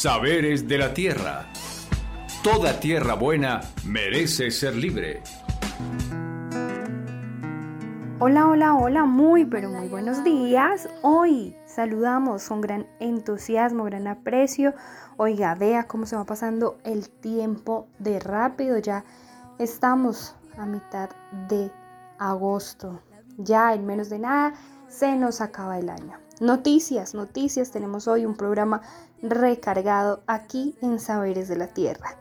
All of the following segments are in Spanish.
Saberes de la Tierra. Toda tierra buena merece ser libre. Hola, hola, hola, muy, pero muy buenos días. Hoy saludamos con gran entusiasmo, gran aprecio. Oiga, vea cómo se va pasando el tiempo de rápido. Ya estamos a mitad de agosto. Ya en menos de nada se nos acaba el año. Noticias, noticias. Tenemos hoy un programa recargado aquí en Saberes de la Tierra.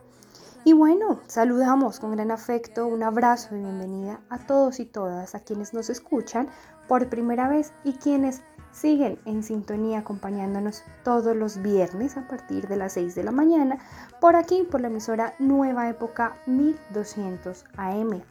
Y bueno, saludamos con gran afecto, un abrazo y bienvenida a todos y todas, a quienes nos escuchan por primera vez y quienes siguen en sintonía acompañándonos todos los viernes a partir de las 6 de la mañana por aquí, por la emisora Nueva Época 1200 AM.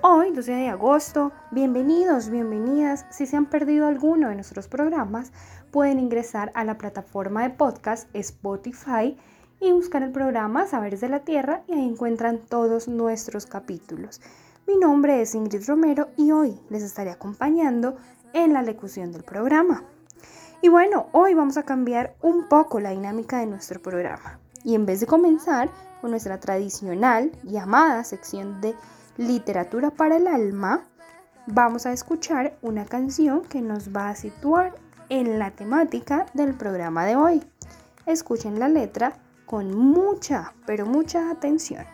Hoy, 12 de agosto, bienvenidos, bienvenidas. Si se han perdido alguno de nuestros programas, pueden ingresar a la plataforma de podcast Spotify y buscar el programa Saberes de la Tierra y ahí encuentran todos nuestros capítulos. Mi nombre es Ingrid Romero y hoy les estaré acompañando en la locución del programa. Y bueno, hoy vamos a cambiar un poco la dinámica de nuestro programa. Y en vez de comenzar con nuestra tradicional llamada sección de literatura para el alma, vamos a escuchar una canción que nos va a situar en la temática del programa de hoy. Escuchen la letra con mucha, pero mucha atención.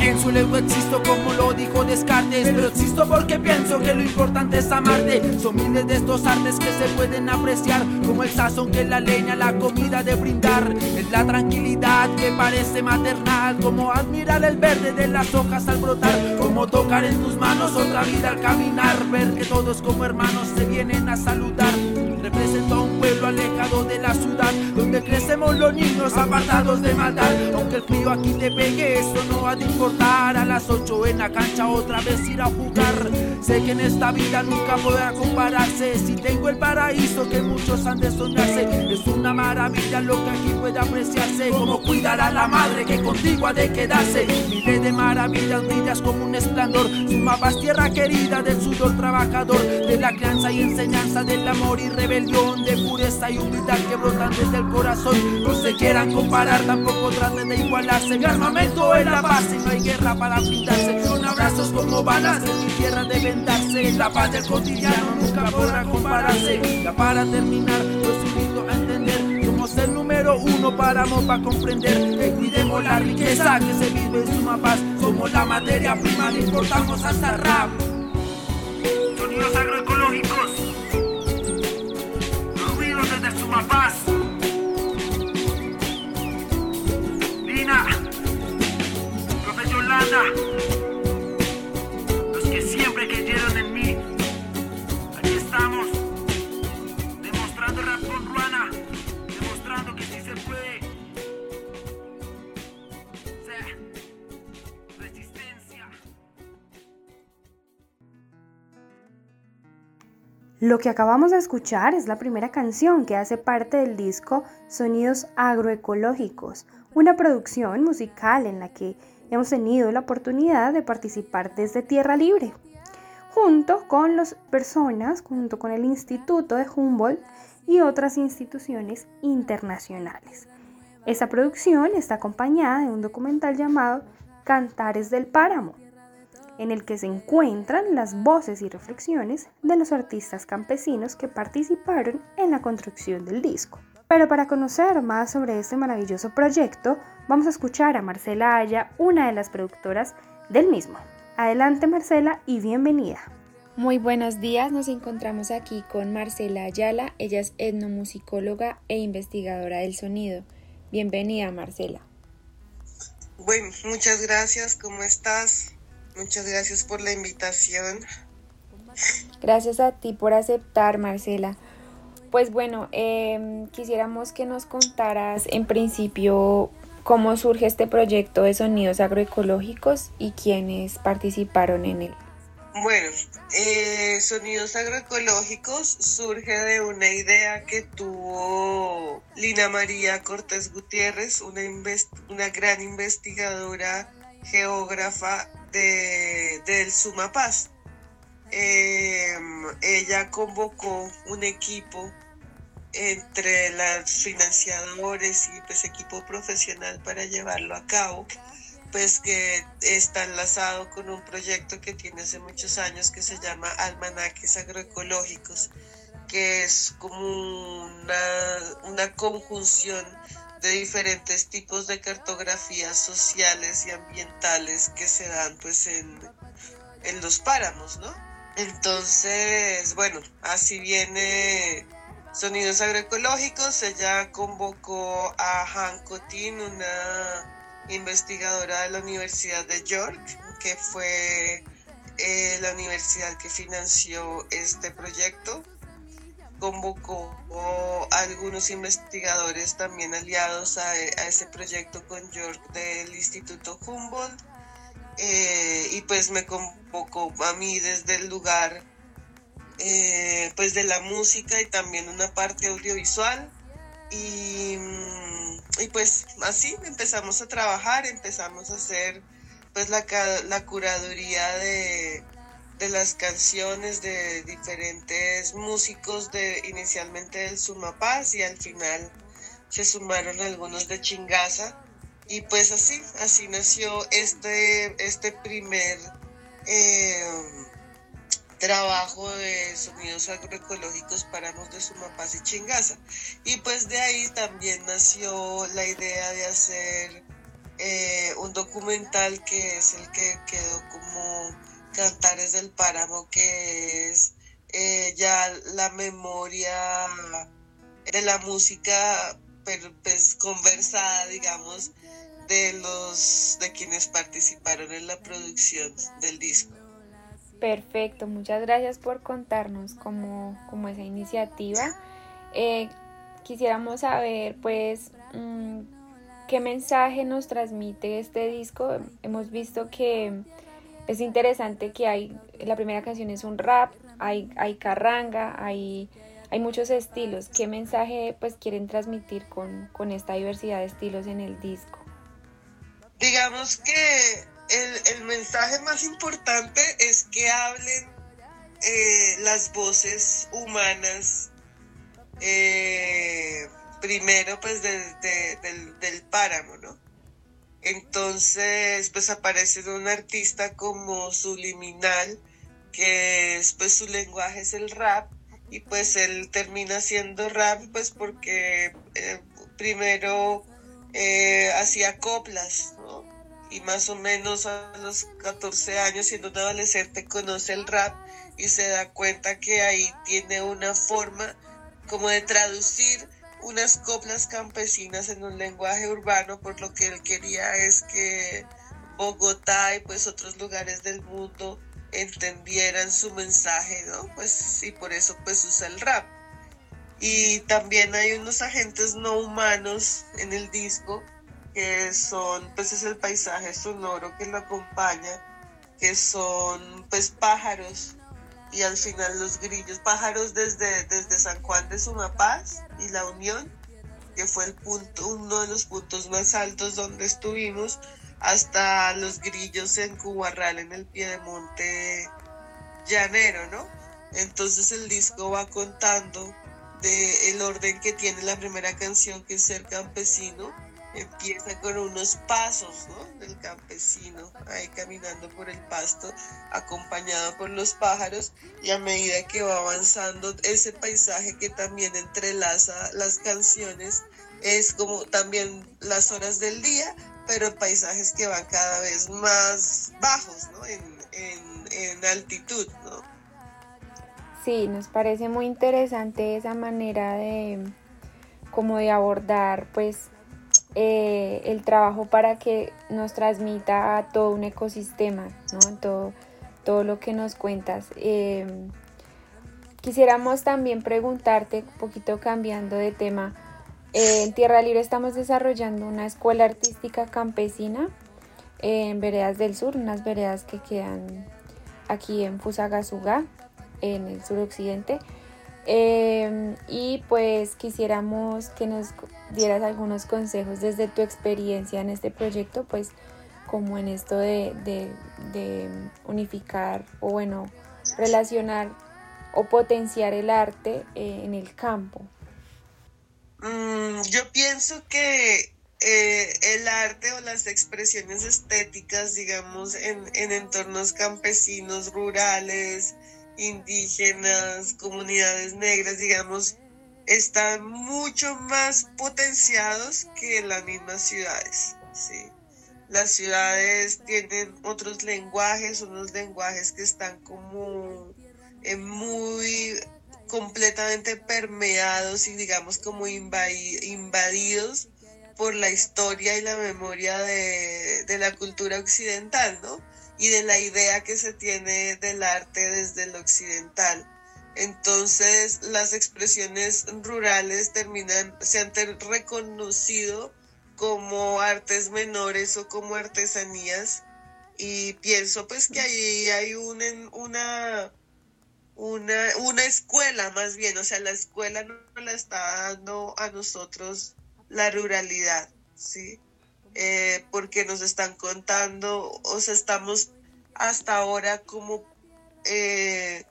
Pienso luego existo como lo dijo Descartes. Pero existo porque pienso que lo importante es amarte. Son miles de estos artes que se pueden apreciar Como el sazón que la leña, la comida de brindar. Es la tranquilidad que parece maternal Como admirar el verde de las hojas al brotar Como tocar en tus manos otra vida al caminar. Ver que todos como hermanos se vienen a saludar Representa un pueblo alejado de la ciudad Donde crecemos los niños apartados de maldad. Aunque el frío aquí te pegue, eso no ha de importar A las 8 en la cancha otra vez ir a jugar. Sé que en esta vida nunca podrá compararse. Si tengo el paraíso que muchos han de soñarse Es una maravilla lo que aquí puede apreciarse. Como cuidar a la madre que contigo de quedarse. Miles de maravillas brillas como un esplendor. Su mapa es tierra querida del sudor trabajador De la crianza y enseñanza del amor y rebelión De pureza y humildad que brotan desde el corazón. No se quieran comparar, tampoco traten de igualarse. Mi armamento es la y no hay guerra para pintarse Son abrazos como balas en mi tierra deben darse La paz del cotidiano nunca podrá compararse. Ya para terminar, los invito a entender. Somos el número uno para para comprender. Que cuidemos la riqueza que se vive en suma paz. Somos la materia prima, le importamos hasta rap. Sonidos agroecológicos. Desde Sumapaz. Lina, los que siempre creyeron en mí. Aquí estamos, demostrando rap con Ruana, demostrando que sí se puede. Resistencia. Lo que acabamos de escuchar es la primera canción que hace parte del disco Sonidos Agroecológicos, una producción musical en la que hemos tenido la oportunidad de participar desde Tierra Libre, junto con las personas, junto con el Instituto de Humboldt y otras instituciones internacionales. Esta producción está acompañada de un documental llamado Cantares del Páramo, en el que se encuentran las voces y reflexiones de los artistas campesinos que participaron en la construcción del disco. Pero para conocer más sobre este maravilloso proyecto, vamos a escuchar a Marcela Aya, una de las productoras del mismo. Adelante Marcela y bienvenida. Muy buenos días, nos encontramos aquí con Marcela Ayala, ella es etnomusicóloga e investigadora del sonido. Bienvenida Marcela. Bueno, muchas gracias, ¿cómo estás? Muchas gracias por la invitación. Gracias a ti por aceptar, Marcela. Pues bueno, eh, quisiéramos que nos contaras en principio cómo surge este proyecto de sonidos agroecológicos y quiénes participaron en él. Bueno, eh, Sonidos Agroecológicos surge de una idea que tuvo Lina María Cortés Gutiérrez, una, una gran investigadora geógrafa de, del Sumapaz. Em, ella convocó un equipo entre los financiadores y pues equipo profesional para llevarlo a cabo pues que está enlazado con un proyecto que tiene hace muchos años que se llama Almanaques Agroecológicos, que es como una, una conjunción de diferentes tipos de cartografías sociales y ambientales que se dan pues en, en los páramos, ¿no? Entonces, bueno, así viene Sonidos Agroecológicos, ella convocó a Han Cotin, una investigadora de la Universidad de York, que fue eh, la universidad que financió este proyecto. Convocó a algunos investigadores también aliados a, ese proyecto con York del Instituto Humboldt. Eh, y pues me convocó a mí desde el lugar eh, pues de la música y también una parte audiovisual. Y mm, y pues así empezamos a trabajar, empezamos a hacer pues la, la curaduría de, las canciones de diferentes músicos de inicialmente del Sumapaz y al final se sumaron algunos de Chingaza. Y pues así, así nació este, este primer eh, trabajo de sonidos agroecológicos Páramos de Sumapaz y Chingaza. Y pues de ahí también nació la idea de hacer eh, un documental que es el que quedó como Cantares del Páramo, que es eh, ya la memoria de la música pues conversada, digamos, de los de quienes participaron en la producción del disco. Perfecto, muchas gracias por contarnos cómo, esa iniciativa. Eh, quisiéramos saber, pues, mm, qué mensaje nos transmite este disco. Hemos visto que es interesante que hay, la primera canción es un rap, hay, hay carranga, hay, hay muchos estilos. ¿Qué mensaje, pues, quieren transmitir con, con esta diversidad de estilos en el disco? Digamos que el, mensaje más importante es que hablen eh, las voces humanas, eh, primero pues del, páramo, ¿no? Entonces pues aparece un artista como subliminal, que es pues su lenguaje es el rap, y pues él termina siendo rap pues porque eh, primero hacía coplas, ¿no? y más o menos a los 14 años, siendo un adolescente, conoce el rap y se da cuenta que ahí tiene una forma como de traducir unas coplas campesinas en un lenguaje urbano, por lo que él quería es que Bogotá y pues otros lugares del mundo entendieran su mensaje, ¿no? Pues y por eso pues usa el rap. Y también hay unos agentes no humanos en el disco que son, pues es el paisaje sonoro que lo acompaña, que son pues pájaros y al final los grillos, pájaros desde, desde San Juan de Sumapaz y La Unión, que fue el punto, uno de los puntos más altos donde estuvimos, hasta los grillos en Cubarral, en el pie de monte llanero, ¿no? Entonces el disco va contando de el orden que tiene la primera canción, que es Ser Campesino, empieza con unos pasos del campesino ahí caminando por el pasto acompañado por los pájaros y a medida que va avanzando ese paisaje que también entrelaza las canciones es como también las horas del día pero paisajes que van cada vez más bajos en, en altitud ¿no? Sí, nos parece muy interesante esa manera de como de abordar pues eh, el trabajo para que nos transmita a todo un ecosistema, ¿no? todo, todo lo que nos cuentas. Eh, quisiéramos también preguntarte, un poquito cambiando de tema, eh, en Tierra Libre estamos desarrollando una escuela artística campesina en Veredas del Sur, unas veredas que quedan aquí en Fusagasugá, en el suroccidente. Em, y pues quisiéramos que nos dieras algunos consejos desde tu experiencia en este proyecto, pues como en esto de, unificar o bueno, relacionar o potenciar el arte eh, en el campo? Mm, yo pienso que eh, el arte o las expresiones estéticas, digamos, en, en entornos campesinos, rurales, indígenas, comunidades negras, digamos, están mucho más potenciados que las mismas ciudades. ¿sí? Las ciudades tienen otros lenguajes, unos lenguajes que están como eh, muy completamente permeados y digamos como invadidos por la historia y la memoria de, de la cultura occidental, ¿no? Y de la idea que se tiene del arte desde lo occidental. Entonces las expresiones rurales terminan, se han reconocido como artes menores o como artesanías y pienso pues que ahí hay un, una, una, una escuela más bien, o sea, la escuela no la está dando a nosotros la ruralidad, ¿sí? Eh, porque nos están contando, o sea, estamos hasta ahora como eh,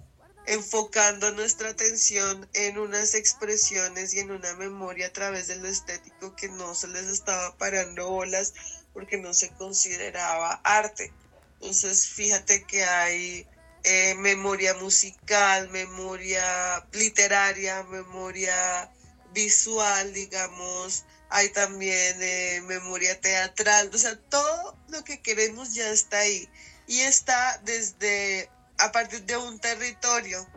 enfocando nuestra atención en unas expresiones y en una memoria a través de lo estético que no se les estaba parando olas porque no se consideraba arte. Entonces, fíjate que hay eh, memoria musical, memoria literaria, memoria visual, digamos, hay también eh, memoria teatral, o sea, todo lo que queremos ya está ahí. Y está desde a partir de un territorio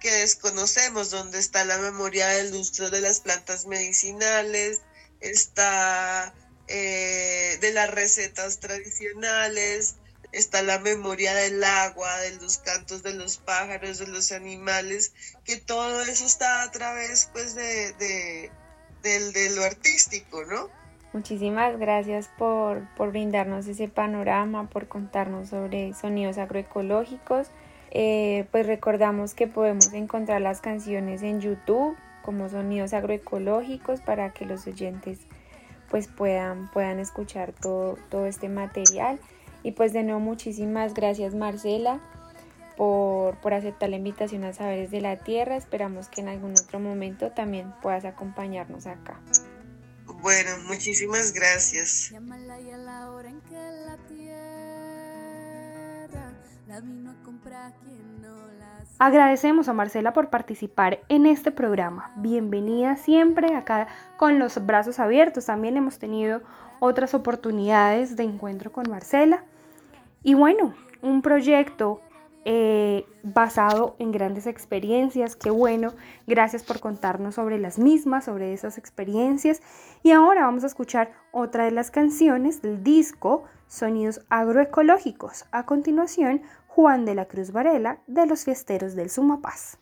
que desconocemos, donde está la memoria del uso de las plantas medicinales, está eh, de las recetas tradicionales, está la memoria del agua, de los cantos de los pájaros, de los animales, que todo eso está a través pues de, lo artístico, ¿no? Muchísimas gracias por, por brindarnos ese panorama, por contarnos sobre sonidos agroecológicos. Eh, pues recordamos que podemos encontrar las canciones en YouTube como sonidos agroecológicos para que los oyentes pues puedan, puedan escuchar todo, todo este material. Y pues de nuevo muchísimas gracias Marcela por, por aceptar la invitación a Saberes de la Tierra. Esperamos que en algún otro momento también puedas acompañarnos acá. Bueno, muchísimas gracias. Agradecemos a Marcela por participar en este programa. Bienvenida siempre acá con los brazos abiertos. También hemos tenido otras oportunidades de encuentro con Marcela. Y bueno, un proyecto eh, basado en grandes experiencias. Qué bueno. Gracias por contarnos sobre las mismas, sobre esas experiencias. Y ahora vamos a escuchar otra de las canciones del disco Sonidos Agroecológicos. A continuación, Juan de la Cruz Varela de los Fiesteros del Sumapaz.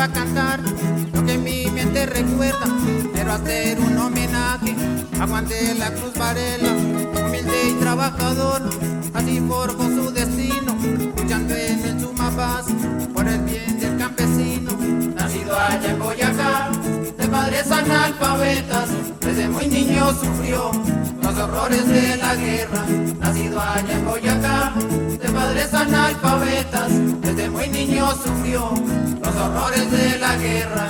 Vengo a cantar lo que mi mente recuerda quiero hacer un homenaje a Juan de la Cruz Varela, humilde y trabajador, así forjó su destino, luchando en el Sumapaz por el bien del campesino. Nacido allá en Boyacá, de padres analfabetas, desde muy niño sufrió los horrores de la guerra. Nacido allá en Boyacá, de padres analfabetas, desde muy niño sufrió los horrores de la guerra.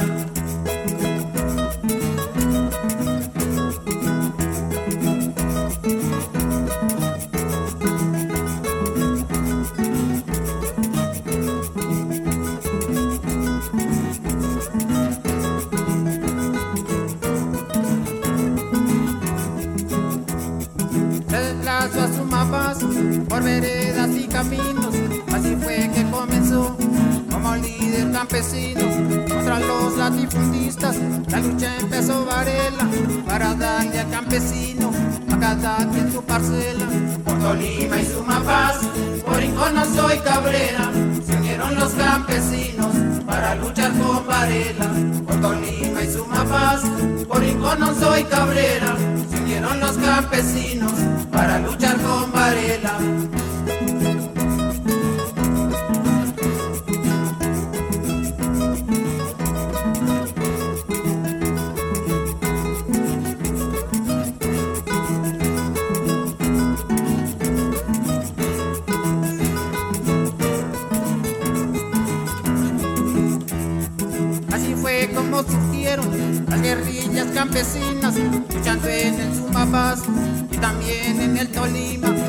Por veredas y caminos. Así fue que comenzó como líder campesino contra los latifundistas. La lucha empezó Varela para darle al campesino a cada quien su parcela. Por Tolima y Sumapaz, por Iconoso y Cabrera, se unieron los campesinos para luchar con Varela. Por Tolima y Sumapaz, por Iconoso y Cabrera, se unieron los campesinos para luchar con Varela. guerrillas campesinas luchando en el Sumapaz y también en el Tolima.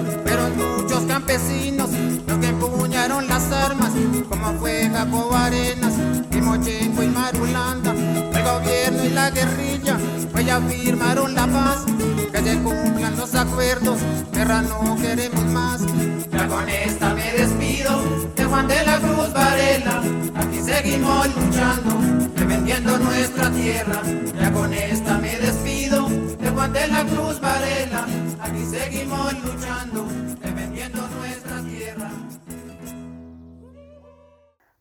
Muchos campesinos los que empuñaron las armas, como fue Jacobo Arenas, Mochenco y Marulanda. El gobierno y la guerrilla pues ya firmaron la paz, que se cumplan los acuerdos, guerra no queremos más. Ya con esta me despido de Juan de la Cruz Varela, aquí seguimos luchando defendiendo nuestra tierra. Ya con esta me despido de Juan de la Cruz Varela. Aquí seguimos luchando,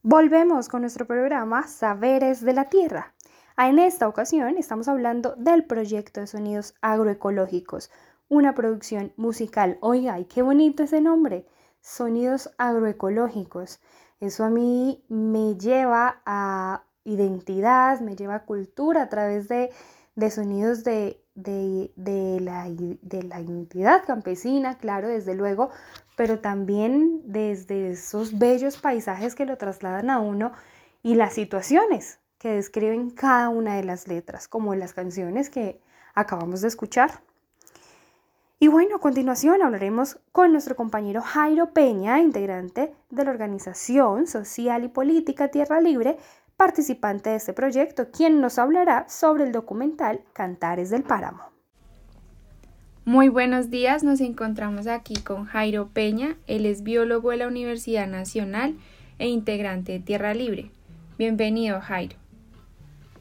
Volvemos con nuestro programa Saberes de la Tierra. En esta ocasión estamos hablando del proyecto de sonidos agroecológicos, una producción musical. Oiga, y qué bonito ese nombre, sonidos agroecológicos. Eso a mí me lleva a identidad, me lleva a cultura a través de, sonidos de, la, de la identidad campesina, claro, desde luego, pero también desde esos bellos paisajes que lo trasladan a uno y las situaciones que describen cada una de las letras, como en las canciones que acabamos de escuchar. Y bueno, a continuación hablaremos con nuestro compañero Jairo Peña, integrante de la organización social y política Tierra Libre, participante de este proyecto, quien nos hablará sobre el documental Cantares del Páramo. Muy buenos días, nos encontramos aquí con Jairo Peña, él es biólogo de la Universidad Nacional e integrante de Tierra Libre. Bienvenido, Jairo.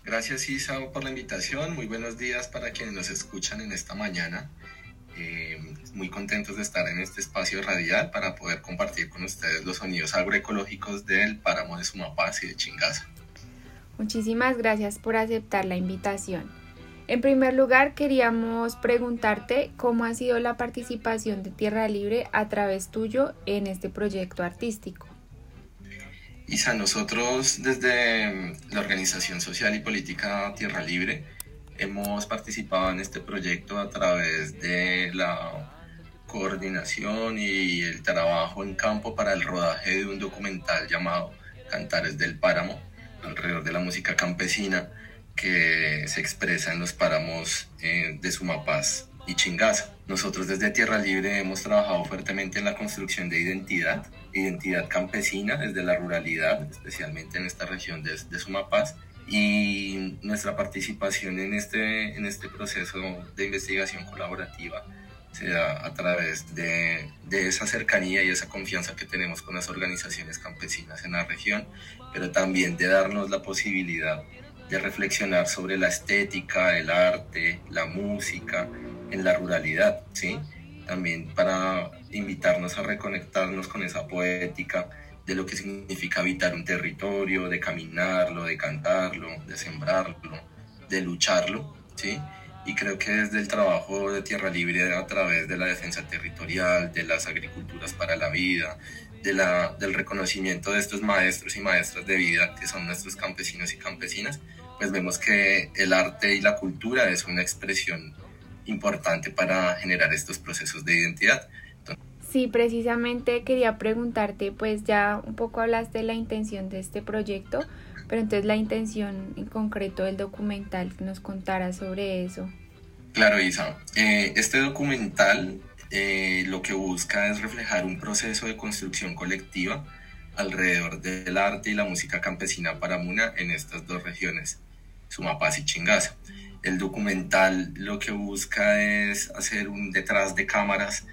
Gracias, Isa, por la invitación. Muy buenos días para quienes nos escuchan en esta mañana. Eh, muy contentos de estar en este espacio radial para poder compartir con ustedes los sonidos agroecológicos del páramo de Sumapaz y de Chingaza. Muchísimas gracias por aceptar la invitación. En primer lugar, queríamos preguntarte cómo ha sido la participación de Tierra Libre a través tuyo en este proyecto artístico. Isa, nosotros desde la Organización Social y Política Tierra Libre hemos participado en este proyecto a través de la coordinación y el trabajo en campo para el rodaje de un documental llamado Cantares del Páramo, alrededor de la música campesina que se expresa en los páramos eh, de Sumapaz y Chingaza. Nosotros desde Tierra Libre hemos trabajado fuertemente en la construcción de identidad, identidad campesina desde la ruralidad, especialmente en esta región de, de Sumapaz, y nuestra participación en este, en este proceso de investigación colaborativa se da a través de, de, esa cercanía y esa confianza que tenemos con las organizaciones campesinas en la región, pero también de darnos la posibilidad de reflexionar sobre la estética, el arte, la música en la ruralidad, ¿sí? También para invitarnos a reconectarnos con esa poética de lo que significa habitar un territorio, de caminarlo, de cantarlo, de sembrarlo, de lucharlo, ¿sí? y creo que desde el trabajo de Tierra Libre a través de la defensa territorial, de las agriculturas para la vida, de la, del reconocimiento de estos maestros y maestras de vida que son nuestros campesinos y campesinas, pues vemos que el arte y la cultura es una expresión importante para generar estos procesos de identidad. Sí, precisamente quería preguntarte, pues ya un poco hablaste de la intención de este proyecto, pero entonces la intención en concreto del documental, que nos contara sobre eso. Claro, Isa. Eh, este documental eh, lo que busca es reflejar un proceso de construcción colectiva alrededor del arte y la música campesina para Muna en estas dos regiones, Sumapaz y Chingaza. El documental lo que busca es hacer un detrás de cámaras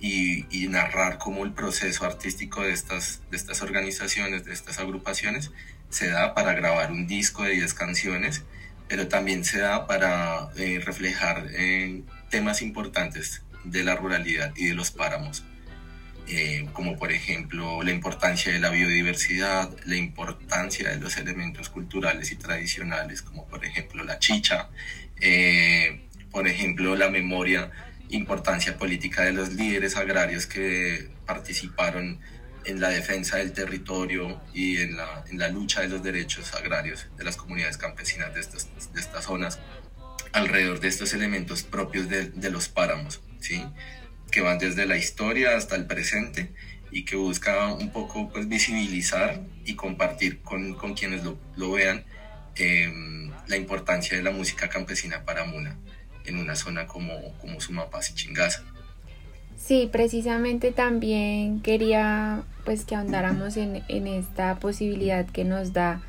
y, y, narrar cómo el proceso artístico de estas, de estas organizaciones, de estas agrupaciones, se da para grabar un disco de 10 canciones, pero también se da para eh, reflejar eh, temas importantes de la ruralidad y de los páramos, eh, como por ejemplo la importancia de la biodiversidad, la importancia de los elementos culturales y tradicionales, como por ejemplo la chicha, por ejemplo, la memoria, importancia política de los líderes agrarios que participaron en la defensa del territorio y en la, en la lucha de los derechos agrarios de las comunidades campesinas de estas, de estas zonas alrededor de estos elementos propios de, de los páramos, ¿sí? Que van desde la historia hasta el presente y que busca un poco pues, visibilizar y compartir con, con quienes lo, lo vean em, la importancia de la música campesina para Muna en una zona como, como Sumapaz y Chingaza. Sí, precisamente también quería pues que ahondáramos en, en esta posibilidad que nos da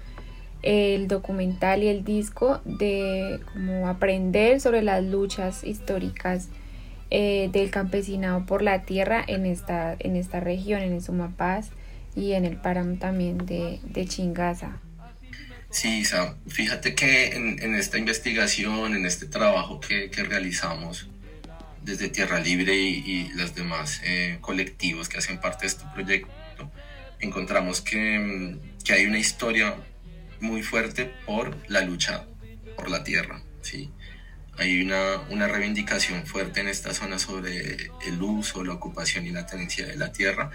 el documental y el disco de como aprender sobre las luchas históricas eh, del campesinado por la tierra en esta, en esta región, en Sumapaz y en el páramo también de, de Chingaza. Sí, Sam, fíjate que en, en, esta investigación, en este trabajo que, que realizamos desde Tierra Libre y, y los demás eh, colectivos que hacen parte de este proyecto, encontramos que, que hay una historia muy fuerte por la lucha por la tierra, ¿sí? Hay una, una reivindicación fuerte en esta zona sobre el uso, la ocupación y la tenencia de la tierra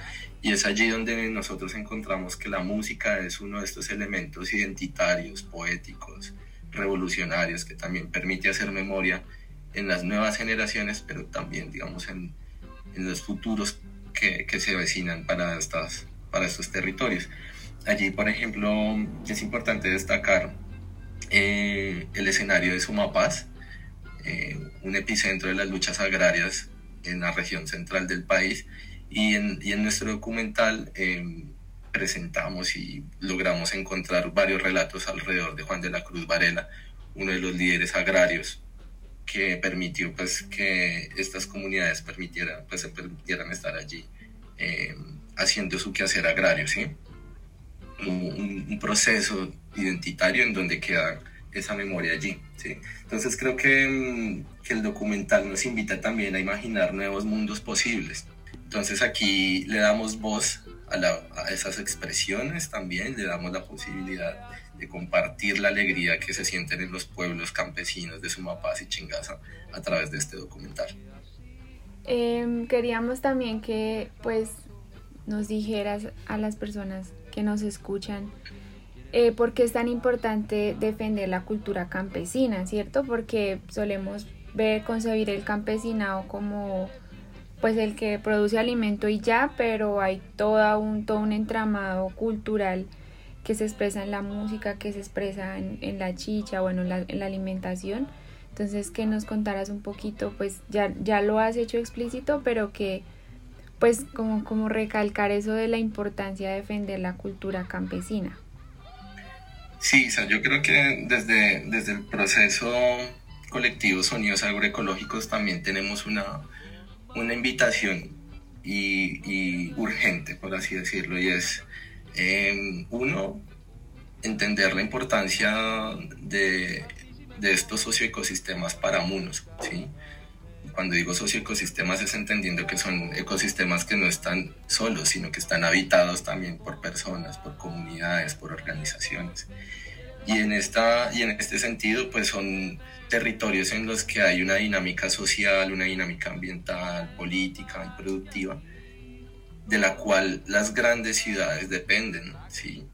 y es allí donde nosotros encontramos que la música es uno de estos elementos identitarios, poéticos, revolucionarios que también permite hacer memoria en las nuevas generaciones, pero también, digamos, en, en los futuros que, que, se avecinan para, estas, para estos territorios. Allí, por ejemplo, es importante destacar eh, el escenario de Sumapaz, eh, un epicentro de las luchas agrarias en la región central del país, y en, y en nuestro documental eh, presentamos y logramos encontrar varios relatos alrededor de Juan de la Cruz Varela, uno de los líderes agrarios que permitió pues que estas comunidades permitieran, pues, se permitieran estar allí eh, haciendo su quehacer agrario, ¿sí? un, un, proceso identitario en donde queda esa memoria allí. ¿sí? Entonces creo que, mm, que, el documental nos invita también a imaginar nuevos mundos posibles. Entonces aquí le damos voz a, la, a esas expresiones también, le damos la posibilidad de compartir la alegría que se sienten en los pueblos campesinos de Sumapaz y Chingaza a través de este documental. Eh, queríamos también que pues nos dijeras a las personas que nos escuchan, eh, por qué es tan importante defender la cultura campesina, ¿cierto? Porque solemos concebir el campesinado como pues el que produce alimento y ya, pero hay todo un entramado cultural que se expresa en la música, que se expresa en, la chicha, bueno, en la, en alimentación. Entonces, que nos contaras un poquito, pues ya, lo has hecho explícito, pero que pues como recalcar eso de la importancia de defender la cultura campesina. Sí, o sea, yo creo que desde, desde el proceso colectivo Sonidos Agroecológicos también tenemos una, una invitación y, urgente, por así decirlo, y es, eh, uno, entender la importancia de, de estos socioecosistemas para munos, ¿sí? Cuando digo socioecosistemas es entendiendo que son ecosistemas que no están solos, sino que están habitados también por personas, por comunidades, por organizaciones. Y en, esta, y en este sentido, pues son territorios en los que hay una dinámica social, una dinámica ambiental, política y productiva, de la cual las grandes ciudades dependen, ¿sí?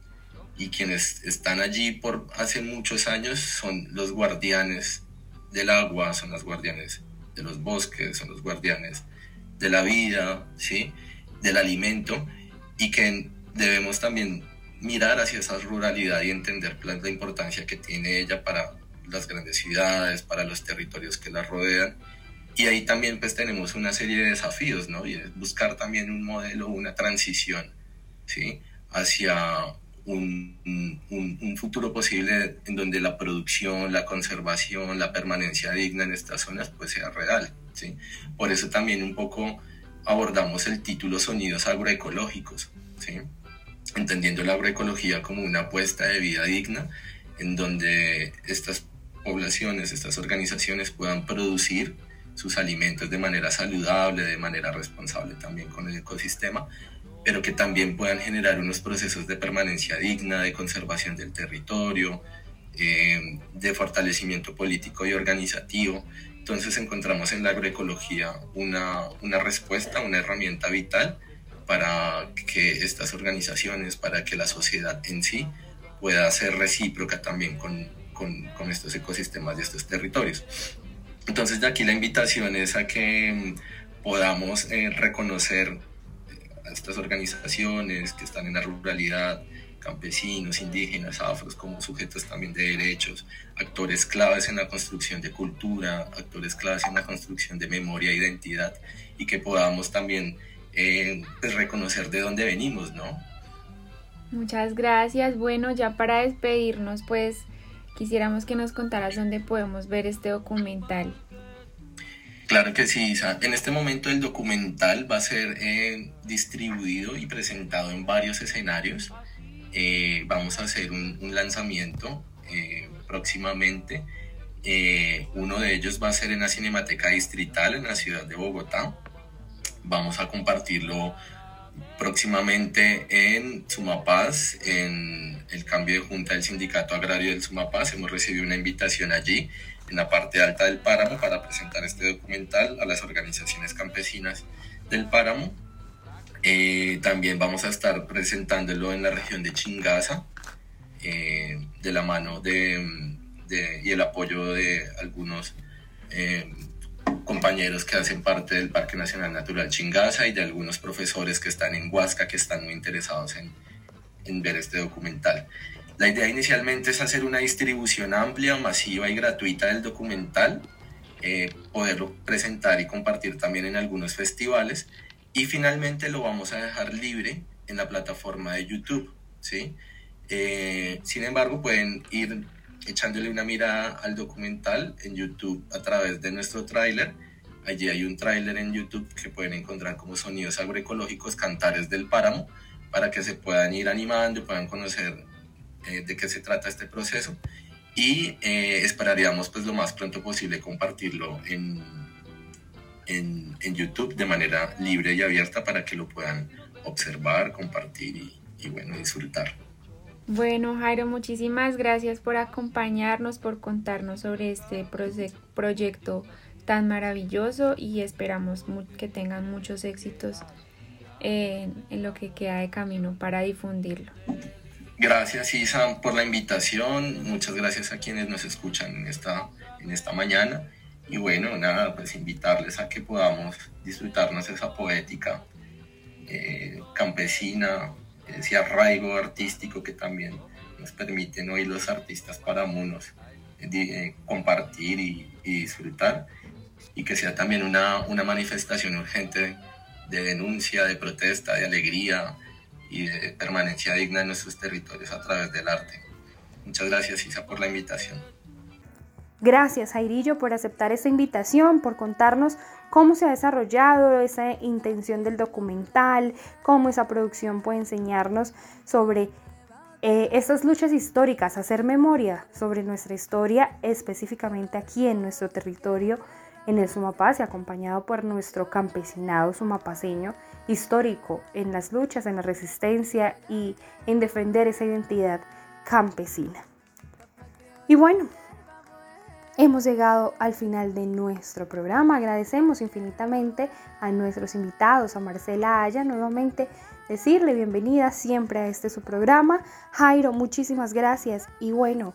Y quienes están allí por hace muchos años son los guardianes del agua, son los guardianes de los bosques, son los guardianes de la vida, ¿sí? del alimento, y que debemos también mirar hacia esa ruralidad y entender la importancia que tiene ella para las grandes ciudades, para los territorios que la rodean. Y ahí también pues tenemos una serie de desafíos, ¿no? Y es buscar también un modelo, una transición, ¿sí? Hacia un, un, futuro posible en donde la producción, la conservación, la permanencia digna en estas zonas pues sea real. ¿sí? Por eso también un poco abordamos el título Sonidos Agroecológicos, ¿sí? entendiendo la agroecología como una apuesta de vida digna en donde estas poblaciones, estas organizaciones puedan producir sus alimentos de manera saludable, de manera responsable también con el ecosistema, pero que también puedan generar unos procesos de permanencia digna, de conservación del territorio, eh, de fortalecimiento político y organizativo, Entonces encontramos en la agroecología una, una respuesta, una herramienta vital para que estas organizaciones, para que la sociedad en sí pueda ser recíproca también con, con, con estos ecosistemas y estos territorios. Entonces de aquí la invitación es a que mm, podamos eh, reconocer estas organizaciones que están en la ruralidad, campesinos, indígenas, afros, como sujetos también de derechos, actores claves en la construcción de cultura, actores claves en la construcción de memoria e identidad, y que podamos también eh, pues, reconocer de dónde venimos, ¿no? Muchas gracias. Bueno, ya para despedirnos, pues quisiéramos que nos contaras dónde podemos ver este documental. Claro que sí, Isa. En este momento el documental va a ser eh, distribuido y presentado en varios escenarios. Eh, vamos a hacer un, lanzamiento eh, próximamente. uno de ellos va a ser en la Cinemateca Distrital en la ciudad de Bogotá. Vamos a compartirlo próximamente en Sumapaz, en el cambio de junta del Sindicato Agrario del Sumapaz. Hemos recibido una invitación allí, en la parte alta del páramo, para presentar este documental a las organizaciones campesinas del páramo. Eh, también vamos a estar presentándolo en la región de Chingaza, eh, de la mano de, y el apoyo de algunos eh, compañeros que hacen parte del Parque Nacional Natural Chingaza y de algunos profesores que están en Huasca que están muy interesados en, en ver este documental. La idea inicialmente es hacer una distribución amplia, masiva y gratuita del documental, eh, poderlo presentar y compartir también en algunos festivales y finalmente lo vamos a dejar libre en la plataforma de YouTube. ¿sí? Eh, sin embargo, pueden ir echándole una mirada al documental en YouTube a través de nuestro tráiler. Allí hay un tráiler en YouTube que pueden encontrar como sonidos agroecológicos, cantares del páramo, para que se puedan ir animando puedan conocer eh, de qué se trata este proceso. Y eh, esperaríamos pues lo más pronto posible compartirlo en, en, en, YouTube de manera libre y abierta para que lo puedan observar, compartir y, y bueno, disfrutar. Bueno, Jairo, muchísimas gracias por acompañarnos, por contarnos sobre este proyecto tan maravilloso y esperamos que tengan muchos éxitos en, lo que queda de camino para difundirlo. Gracias Isa por la invitación, muchas gracias a quienes nos escuchan en esta, en esta mañana. Y bueno, nada, pues invitarles a que podamos disfrutarnos esa poética eh, campesina, ese arraigo artístico que también nos permiten hoy los artistas paramunos eh, eh, compartir y, disfrutar. Y que sea también una, una manifestación urgente de denuncia, de protesta, de alegría y de permanencia digna en nuestros territorios a través del arte. Muchas gracias Isa por la invitación. Gracias Jairillo por aceptar esta invitación, por contarnos cómo se ha desarrollado esa intención del documental, cómo esa producción puede enseñarnos sobre eh, luchas históricas, hacer memoria sobre nuestra historia, específicamente aquí en nuestro territorio, en el Sumapaz, acompañado por nuestro campesinado sumapaceño histórico en las luchas, en la resistencia y en defender esa identidad campesina. Y bueno, Hemos llegado al final de nuestro programa. Agradecemos infinitamente a nuestros invitados, a Marcela Aya, nuevamente decirle bienvenida siempre a este su programa. Jairo, muchísimas gracias. Y bueno,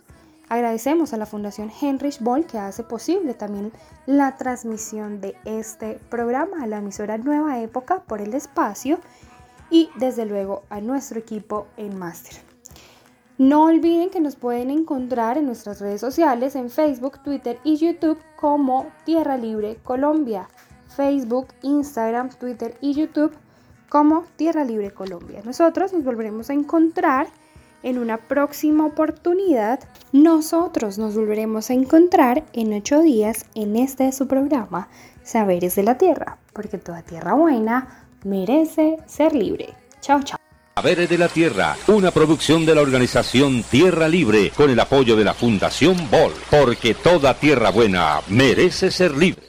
agradecemos a la Fundación Heinrich Boll que hace posible también la transmisión de este programa a la emisora Nueva Época por el espacio y desde luego a nuestro equipo en Máster. No olviden que nos pueden encontrar en nuestras redes sociales en Facebook, Twitter y YouTube como Tierra Libre Colombia. Facebook, Instagram, Twitter y YouTube como Tierra Libre Colombia. Nosotros nos volveremos a encontrar en una próxima oportunidad. Nosotros nos volveremos a encontrar en ocho días en este de su programa Saberes de la Tierra, porque toda tierra buena merece ser libre. Chao, chao. Saberes de la Tierra, una producción de la organización Tierra Libre con el apoyo de la Fundación Bol, porque toda tierra buena merece ser libre.